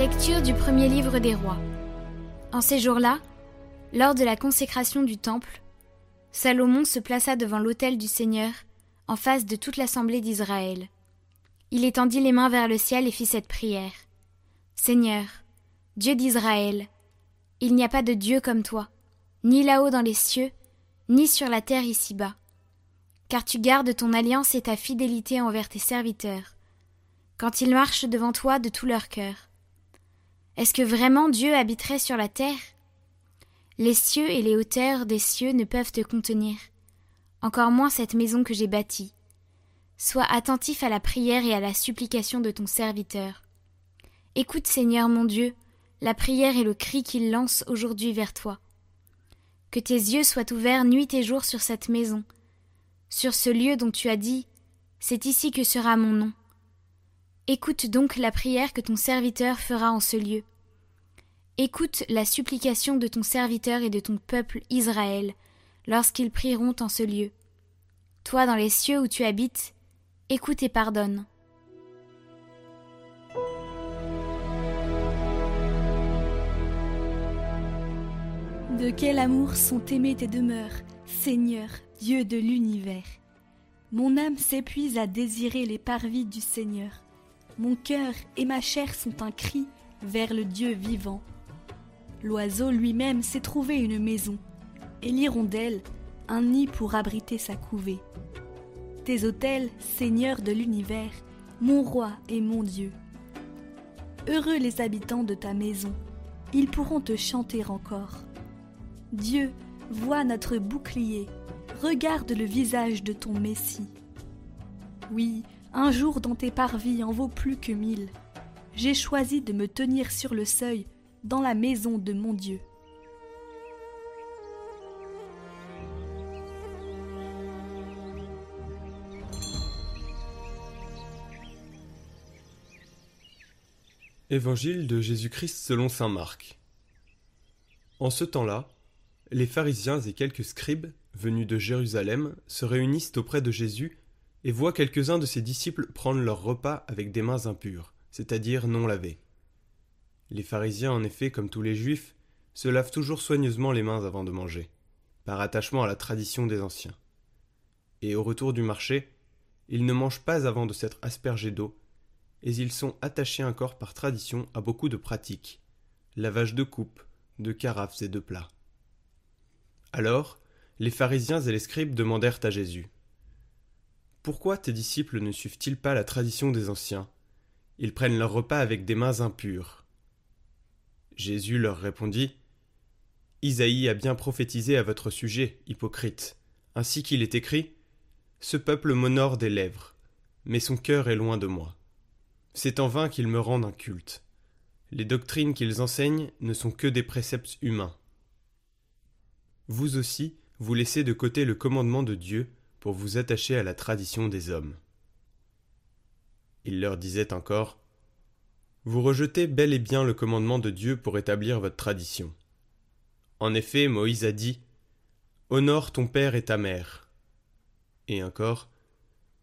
Lecture du premier livre des rois. En ces jours-là, lors de la consécration du temple, Salomon se plaça devant l'autel du Seigneur, en face de toute l'assemblée d'Israël. Il étendit les mains vers le ciel et fit cette prière. Seigneur, Dieu d'Israël, il n'y a pas de Dieu comme toi, ni là-haut dans les cieux, ni sur la terre ici-bas. Car tu gardes ton alliance et ta fidélité envers tes serviteurs, quand ils marchent devant toi de tout leur cœur. Est-ce que vraiment Dieu habiterait sur la terre? Les cieux et les hauteurs des cieux ne peuvent te contenir, encore moins cette maison que j'ai bâtie. Sois attentif à la prière et à la supplication de ton serviteur. Écoute, Seigneur mon Dieu, la prière et le cri qu'il lance aujourd'hui vers toi. Que tes yeux soient ouverts nuit et jour sur cette maison, sur ce lieu dont tu as dit C'est ici que sera mon nom. Écoute donc la prière que ton serviteur fera en ce lieu. Écoute la supplication de ton serviteur et de ton peuple Israël lorsqu'ils prieront en ce lieu. Toi dans les cieux où tu habites, écoute et pardonne. De quel amour sont aimées tes demeures, Seigneur, Dieu de l'univers? Mon âme s'épuise à désirer les parvis du Seigneur. Mon cœur et ma chair sont un cri vers le Dieu vivant. L'oiseau lui-même s'est trouvé une maison, et l'hirondelle un nid pour abriter sa couvée. Tes autels, Seigneur de l'univers, mon roi et mon Dieu. Heureux les habitants de ta maison, ils pourront te chanter encore. Dieu, vois notre bouclier, regarde le visage de ton Messie. Oui, un jour dans tes parvis en vaut plus que mille. J'ai choisi de me tenir sur le seuil, dans la maison de mon Dieu. Évangile de Jésus-Christ selon saint Marc. En ce temps-là, les pharisiens et quelques scribes, venus de Jérusalem, se réunissent auprès de Jésus et voient quelques-uns de ses disciples prendre leur repas avec des mains impures, c'est-à-dire non lavées. Les pharisiens, en effet, comme tous les juifs, se lavent toujours soigneusement les mains avant de manger, par attachement à la tradition des anciens. Et au retour du marché, ils ne mangent pas avant de s'être aspergés d'eau, et ils sont attachés encore par tradition à beaucoup de pratiques, lavage de coupes, de carafes et de plats. Alors, les pharisiens et les scribes demandèrent à Jésus Pourquoi tes disciples ne suivent-ils pas la tradition des anciens? Ils prennent leur repas avec des mains impures. Jésus leur répondit Isaïe a bien prophétisé à votre sujet, hypocrite, ainsi qu'il est écrit Ce peuple m'honore des lèvres, mais son cœur est loin de moi. C'est en vain qu'ils me rendent un culte. Les doctrines qu'ils enseignent ne sont que des préceptes humains vous aussi, vous laissez de côté le commandement de Dieu pour vous attacher à la tradition des hommes. Il leur disait encore Vous rejetez bel et bien le commandement de Dieu pour établir votre tradition. En effet, Moïse a dit Honore ton père et ta mère. Et encore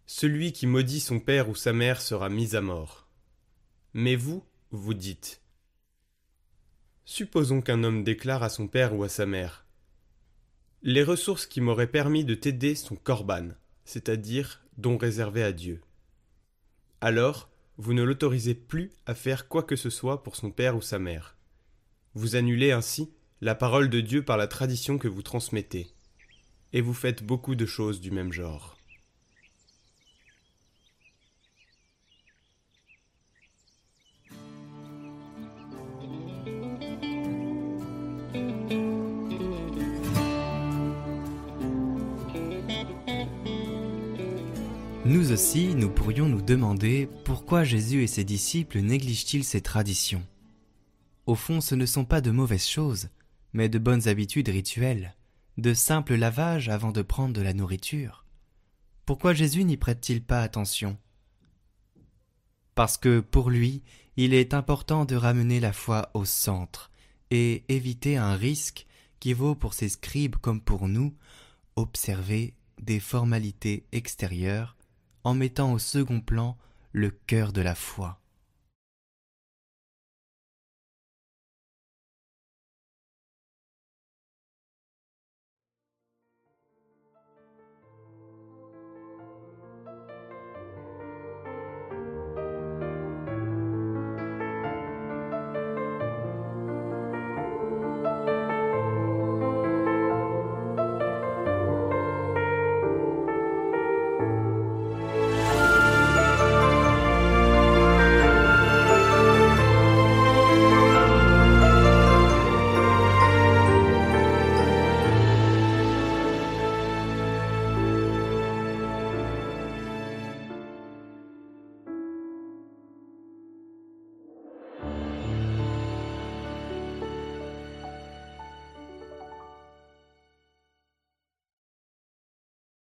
Celui qui maudit son père ou sa mère sera mis à mort. Mais vous, vous dites Supposons qu'un homme déclare à son père ou à sa mère les ressources qui m'auraient permis de t'aider sont corban, c'est-à-dire dons réservés à Dieu. Alors, vous ne l'autorisez plus à faire quoi que ce soit pour son père ou sa mère. Vous annulez ainsi la parole de Dieu par la tradition que vous transmettez, et vous faites beaucoup de choses du même genre. Nous aussi, nous pourrions nous demander pourquoi Jésus et ses disciples négligent-ils ces traditions. Au fond, ce ne sont pas de mauvaises choses, mais de bonnes habitudes rituelles, de simples lavages avant de prendre de la nourriture. Pourquoi Jésus n'y prête-t-il pas attention? Parce que pour lui, il est important de ramener la foi au centre et éviter un risque qui vaut pour ses scribes comme pour nous, observer des formalités extérieures en mettant au second plan le cœur de la foi.